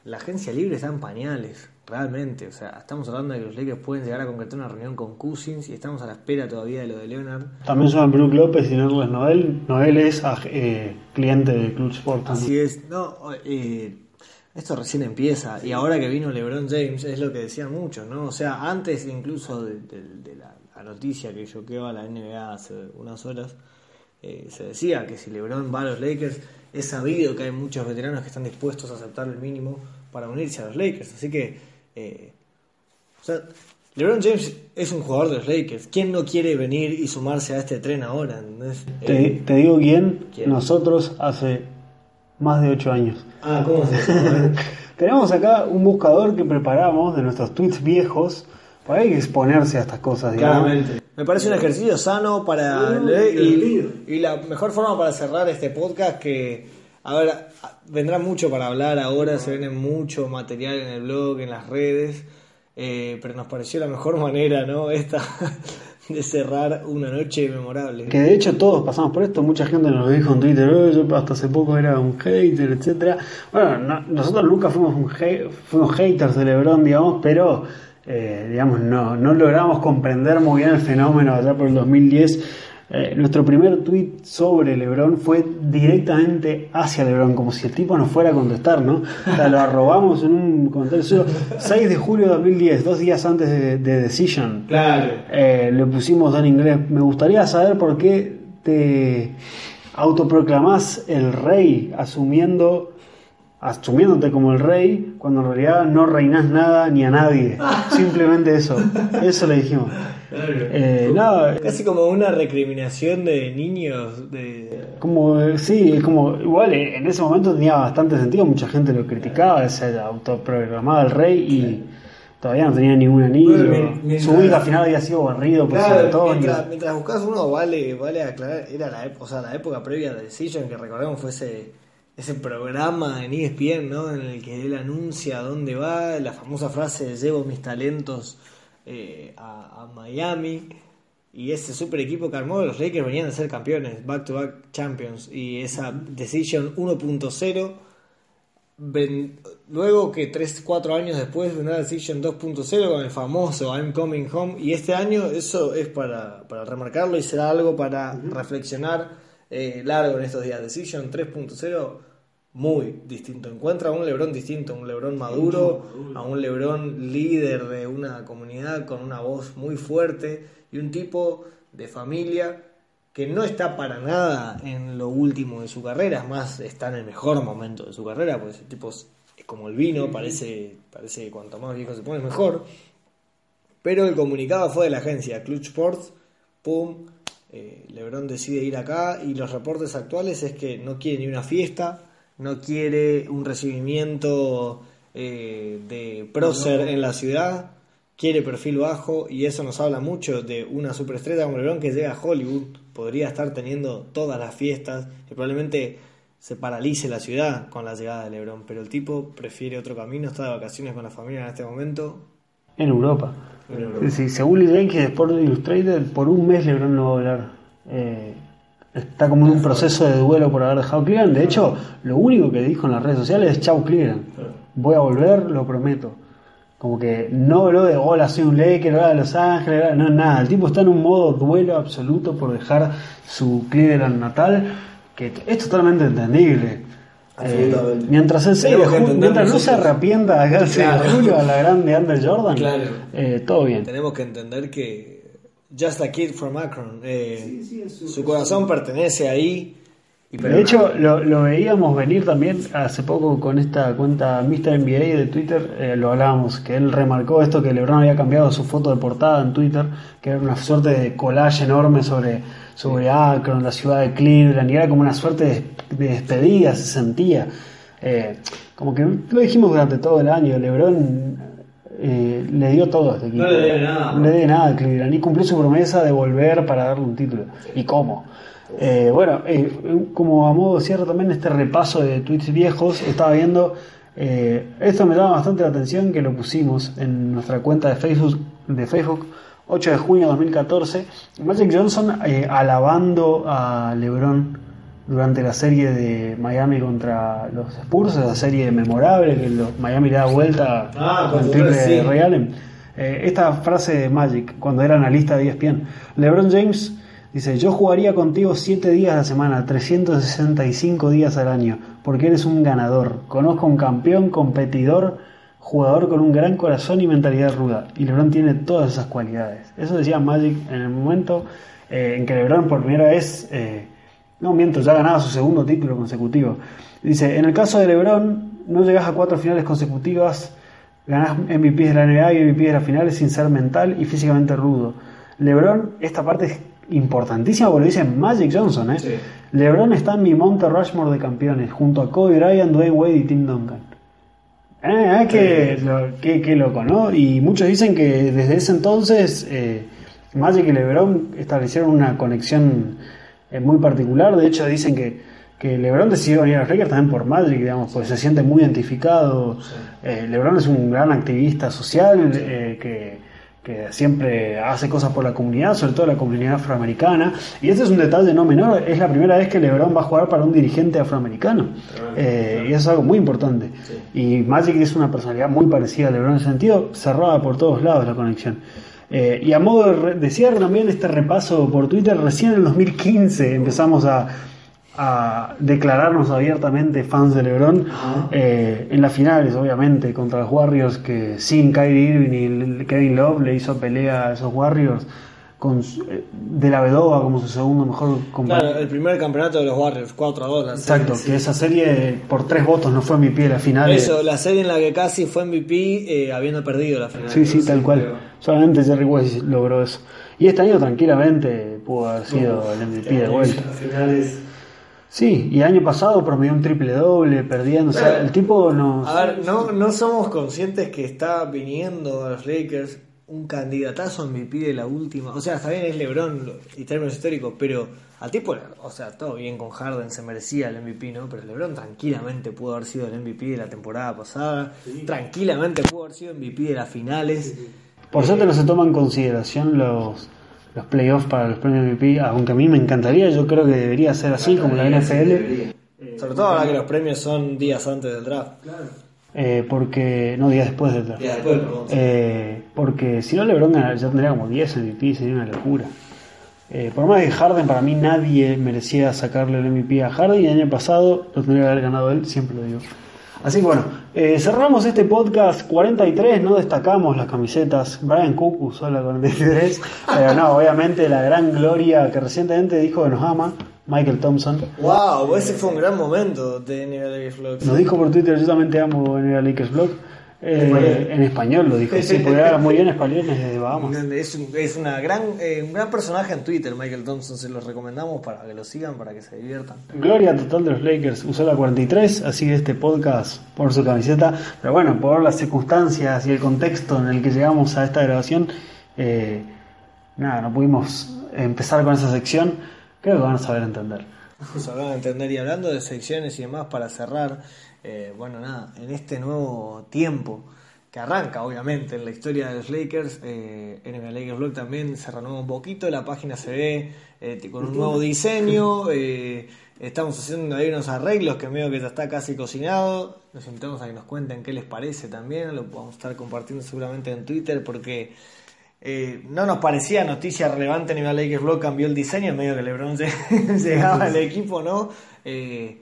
la agencia libre está en pañales, realmente. O sea, estamos hablando de que los Lakers pueden llegar a concretar una reunión con Cousins y estamos a la espera todavía de lo de Leonard.
También son Brook López y Nerles Noel. Noel es eh, cliente de Club Sport.
Así es, no, eh, esto recién empieza y ahora que vino LeBron James es lo que decían muchos, ¿no? O sea, antes incluso de, de- de la, la noticia que choqueó a la NBA hace unas horas, eh, se decía que si LeBron va a los Lakers, es sabido que hay muchos veteranos que están dispuestos a aceptar el mínimo para unirse a los Lakers, así que, eh, o sea, LeBron James es un jugador de los Lakers, ¿quién no quiere venir y sumarse a este tren ahora? Eh,
te digo quién,
¿Quién?
nosotros hace más de 8 años.
Ah, ¿cómo se llama?
Tenemos acá un buscador que preparamos de nuestros tweets viejos. Para hay que exponerse a estas cosas, digamos.
Me parece un ejercicio sano para
No,
leer
divertido.
y, y la mejor forma para cerrar este podcast que, a ver, a- vendrá mucho para hablar ahora, se viene mucho material en el blog, en las redes, eh, pero nos pareció la mejor manera, ¿no? Esta de cerrar una noche memorable.
Que de hecho todos pasamos por esto, mucha gente nos dijo en Twitter, "Eh, yo hasta hace poco era un hater, etcétera. Bueno, no- nosotros nunca fuimos un fuimos haters de Lebron, digamos, pero eh, digamos no, no logramos comprender muy bien el fenómeno allá por el 2010. Eh, nuestro primer tweet sobre Lebron fue directamente hacia Lebron, como si el tipo nos fuera a contestar, ¿no? O sea, lo arrobamos en un comentario suyo. 6 de julio de 2010, dos días antes de, de Decision.
Claro.
Eh, le pusimos en inglés. Me gustaría saber por qué te autoproclamás el rey asumiendo asumiéndote como el rey, cuando en realidad no reinas nada ni a nadie. Simplemente eso. Eso le dijimos. Eh, nada,
Casi como una recriminación de niños. De...
como eh, sí, es como igual eh, en ese momento tenía bastante sentido, mucha gente lo criticaba, ese autoprogramado el rey y todavía no tenía ningún anillo.
Bueno,
Su al final había sido barrido por
Claro,
Antonio.
mientras, mientras buscas uno, vale, vale aclarar, era la, ep- o sea, la época previa de Decision, que recordemos fue ese, ese programa en ESPN, ¿no? En el que él anuncia dónde va, la famosa frase de llevo mis talentos eh, a, a Miami. Y ese super equipo que armó, los Lakers venían a ser campeones, back to back champions. Y esa Decision 1.0 Ven- luego que 3, 4 años después vendrá Decision 2.0 con el famoso I'm Coming Home y este año eso es para, para remarcarlo y será algo para reflexionar eh, largo en estos días. Decision 3.0 muy distinto. Encuentra a un Lebron distinto, un Lebron maduro, a un Lebron líder de una comunidad con una voz muy fuerte y un tipo de familia que no está para nada en lo último de su carrera, es más, está en el mejor momento de su carrera, pues el tipo es, como el vino, parece, parece que cuanto más viejo se pone mejor. Pero el comunicado fue de la agencia Clutch Sports, pum, eh, Lebron decide ir acá y los reportes actuales es que no quiere ni una fiesta, no quiere un recibimiento eh, de prócer en la ciudad, quiere perfil bajo y eso nos habla mucho de una superestrella como LeBron que llega a Hollywood, podría estar teniendo todas las fiestas y probablemente se paralice la ciudad con la llegada de LeBron, pero el tipo prefiere otro camino, está de vacaciones con la familia en este momento.
En Europa.
En Europa.
Sí, según de Sport Illustrated, por un mes LeBron no va a hablar. Eh, está como en un proceso de duelo por haber dejado Cleveland. De hecho, lo único que dijo en las redes sociales es chau Cleveland. Voy a volver, lo prometo. Como que no habló de hola, soy un Laker, hola Los Ángeles, hola", no, nada. El tipo está en un modo duelo absoluto por dejar su Cleveland natal, que es totalmente entendible. Eh, mientras el 6 de
Tenemos que
ju-
entender
mientras no se arrepienta acá el 6 de
Claro.
julio a la grande Under Jordan,
Claro.
eh, todo bien.
Tenemos que entender que Just a Kid from Akron, eh, su corazón pertenece ahí. Y
De hecho, lo, lo veíamos venir también hace poco con esta cuenta Mr. NBA de Twitter, eh, lo hablábamos, que él remarcó esto que LeBron había cambiado su foto de portada en Twitter, que era una suerte de collage enorme sobre, sobre Akron, la ciudad de Cleveland, y era como una suerte de, de despedida, se sentía. Eh, como que lo dijimos durante todo el año, LeBron eh, le dio todo a este equipo.
No le debe nada.
No le debe nada a Cleveland, y cumplió su promesa de volver para darle un título. ¿Y cómo? Eh, bueno, eh, como a modo de cierre también este repaso de tweets viejos, estaba viendo, esto me llama bastante la atención que lo pusimos en nuestra cuenta de Facebook, de Facebook 8 de junio de 2014, Magic Johnson alabando a LeBron durante la serie de Miami contra los Spurs, esa serie memorable que los Miami le da vuelta
Ah,
con el triple
sí.
de Ray Allen. Eh, esta frase de Magic, cuando era analista de ESPN, LeBron James dice, yo jugaría contigo 7 días a la semana, 365 días al año, porque eres un ganador. Conozco a un campeón, competidor, jugador con un gran corazón y mentalidad ruda. Y LeBron tiene todas esas cualidades. Eso decía Magic en el momento eh, en que LeBron por primera vez, eh, no miento, ya ganaba su segundo título consecutivo. Dice, en el caso de LeBron, no llegas a cuatro finales consecutivas, ganás MVP de la NBA y MVP de las finales sin ser mental y físicamente rudo. LeBron, esta parte es importantísima porque lo dice Magic Johnson, ¿eh?
Sí.
LeBron está en mi Monte Rushmore de campeones, junto a Kobe Bryant, Dwayne Wade y Tim Duncan. Que, lo- que, que loco, ¿no? Y muchos dicen que desde ese entonces eh, Magic y LeBron establecieron una conexión eh, muy particular. De hecho, dicen que, que LeBron decidió venir a los Lakers también por Magic, digamos, porque se siente muy identificado. Eh, LeBron es un gran activista social eh, que, que siempre hace cosas por la comunidad, sobre todo la comunidad afroamericana. Y este es un detalle no menor, es la primera vez que LeBron va a jugar para un dirigente afroamericano. Eh, y eso es algo muy importante. Y Magic es una personalidad muy parecida a LeBron en ese sentido, cerrada por todos lados la conexión. Eh, y a modo de, de cierre también este repaso por Twitter, recién en el 2015 empezamos a, a declararnos abiertamente fans de LeBron eh, en las finales, obviamente, contra los Warriors, que sin Kyrie Irving y Kevin Love le hizo pelea a esos Warriors con eh, de la Vedova como su segundo mejor compañero.
Claro, el primer campeonato de los Warriors, 4 a 2. la
Exacto,
serie.
que esa serie por tres votos no fue pie la final.
Eso, la serie en la que casi fue MVP eh, habiendo perdido la final.
Sí, sí, tal cual. Solamente Jerry West logró eso. Y este año tranquilamente pudo haber sido el MVP de vuelta.
finales.
Sí, y el año pasado promedió un triple doble, perdiendo. O sea, el tipo nos.
A ver, no, no somos conscientes que está viniendo a los Lakers un candidatazo MVP de la última. O sea, está bien, es LeBron y términos históricos, pero al tipo, o sea, todo bien con Harden, se merecía el MVP, ¿no? Pero LeBron tranquilamente pudo haber sido el MVP de la temporada pasada, tranquilamente pudo haber sido MVP de las finales.
Por suerte no se toman en consideración los, los playoffs para los premios MVP, aunque a mí me encantaría, yo creo que debería ser así como la NFL,
Sobre todo ahora que los premios son días antes del draft.
eh, porque. No, días después del draft.
Ya después, perdón.
Eh, porque si no LeBron ya tendría como 10 MVP, sería una locura. Eh, por más que Harden, para mí nadie merecía sacarle el MVP a Harden y el año pasado lo tendría que haber ganado él, siempre lo digo. Así que bueno, eh, cerramos este podcast 43, no destacamos las camisetas. Brian Cook usó la 43, pero no, obviamente la gran gloria que recientemente dijo que nos ama, Michael Thompson.
Wow, ese fue un gran momento de NBA Flux.
Nos dijo por Twitter, yo también te amo el Lakers Blog. Eh, en español lo dijo, sí, porque habla muy bien español desde Bahamas.
Es, un- es una gran, eh, un gran personaje en Twitter, Michael Thompson. Se los recomendamos para que lo sigan, para que se diviertan.
Gloria total de los Lakers, usó la 43, así que este podcast por su camiseta. Pero bueno, por las circunstancias y el contexto en el que llegamos a esta grabación, eh, nada, no pudimos empezar con esa sección. Creo que van a saber entender.
Van a entender y hablando de secciones y demás para cerrar. Eh, bueno, nada, en este nuevo tiempo que arranca obviamente en la historia de los Lakers, eh, NBA Lakers Blog también se renueva un poquito, la página se ve eh, con un nuevo diseño, eh, estamos haciendo ahí unos arreglos que medio que ya está casi cocinado, los invitamos a que nos cuenten qué les parece también, lo vamos a estar compartiendo seguramente en Twitter porque eh, no nos parecía noticia relevante NBA Lakers Blog cambió el diseño, medio que LeBron lle- llegaba al equipo, ¿no? Eh,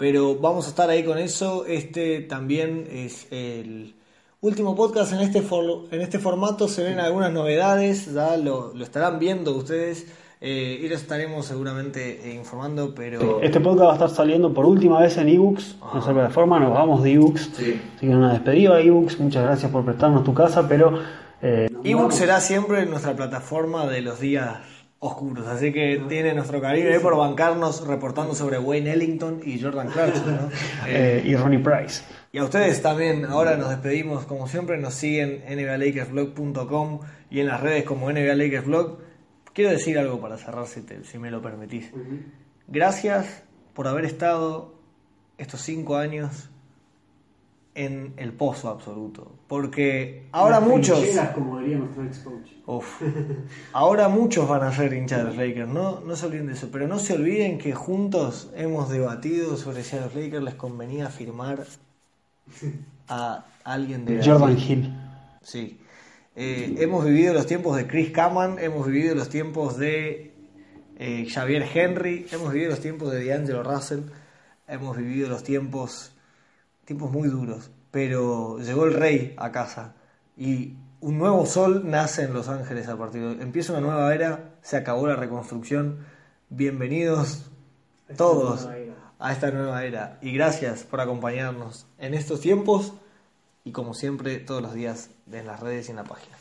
pero vamos a estar ahí con eso. Este también es el último podcast en este, for- en este formato. Se ven algunas novedades, ya lo, lo estarán viendo ustedes eh, y los estaremos seguramente eh, informando, pero...
Este podcast va a estar saliendo por última vez en ebooks, en nuestra plataforma, nos vamos de ebooks.
Sí.
Así que una despedida ebooks, muchas gracias por prestarnos tu casa, pero eh,
será siempre nuestra plataforma de los días oscuros, así que tiene nuestro cariño por bancarnos reportando sobre Wayne Ellington y Jordan Clarkson, ¿no? Eh,
y Ronnie Price.
y a ustedes también, ahora nos despedimos como siempre, nos siguen en nbalakersblog.com y en las redes como NBA Lakers Blog. Quiero decir algo para cerrar si, te- si me lo permitís. Gracias por haber estado estos cinco años en el pozo absoluto, porque ahora muchos...
como diría nuestro ex coach.
Uf. Ahora muchos van a ser hinchas de los Lakers, no, no se olviden de eso, pero no se olviden que juntos hemos debatido sobre si a los Lakers les convenía firmar a alguien de
Jordan Hill.
Sí. Eh, hemos vivido los tiempos de Chris Kaman, hemos vivido los tiempos de eh, Xavier Henry, hemos vivido los tiempos de D'Angelo Russell, hemos vivido los tiempos, tiempos muy duros, pero llegó el rey a casa y un nuevo sol nace en Los Ángeles a partir de empieza una nueva era, se acabó la reconstrucción, bienvenidos todos a esta nueva era y gracias por acompañarnos en estos tiempos y como siempre todos los días en las redes y en la página.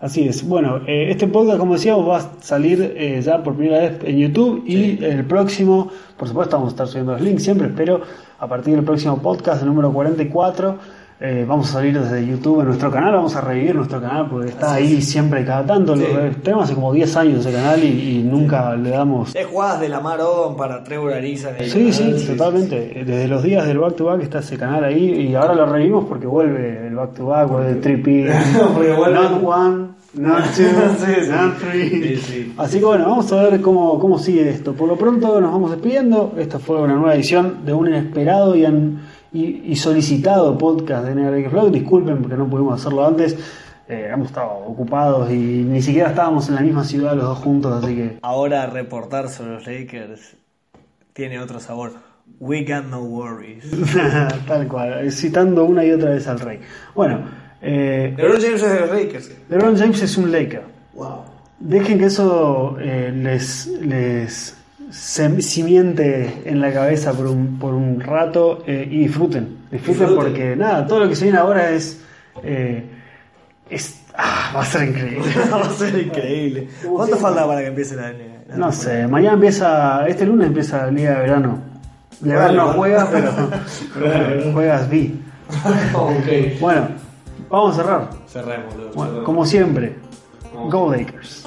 Así es. Bueno, eh, este podcast, como decíamos, va a salir eh, ya por primera vez en YouTube y el próximo, por supuesto, vamos a estar subiendo los links siempre, pero a partir del próximo podcast, el número 44, eh, vamos a salir desde YouTube en nuestro canal, vamos a revivir nuestro canal porque está ahí siempre cada tanto.
Sí.
Lo- eh, tenemos hace como 10 años ese canal y, y nunca le damos...
Es jugadas de la Mar Odom para Trevor Ariza. en el
Sí,
canal.
sí, totalmente. Eh, Desde los días del back to back está ese canal ahí y ahora lo revivimos porque vuelve el back to back, vuelve el trippy.
Vuelve-
Not one, not two,
Sí, sí.
not three.
Sí, sí.
Así que bueno, vamos a ver cómo, cómo sigue esto. Por lo pronto nos vamos despidiendo. Esta fue una nueva edición de un inesperado y, y, y solicitado podcast de Negra Vlog. Disculpen porque no pudimos hacerlo antes. Eh, hemos estado ocupados y ni siquiera estábamos en la misma ciudad los dos juntos, así que
Ahora reportar sobre los Lakers tiene otro sabor. We got no worries.
Tal cual, eh, citando una y otra vez al rey. Bueno, eh,
LeBron James es de los Lakers.
LeBron James es un Laker.
Wow.
dejen que eso eh, les, les cimiente en la cabeza por un, por un rato eh, y disfruten. disfruten. porque nada, todo lo que se viene ahora es... Eh, es ah, va a ser increíble.
va a ser increíble. ¿Cuánto falta para que empiece la,
No sé, mañana empieza, este lunes empieza la Liga de Verano. De verano no juegas, pero, juegas B. Bueno, vamos a cerrar.
Cerremos.
como siempre, Go Lakers.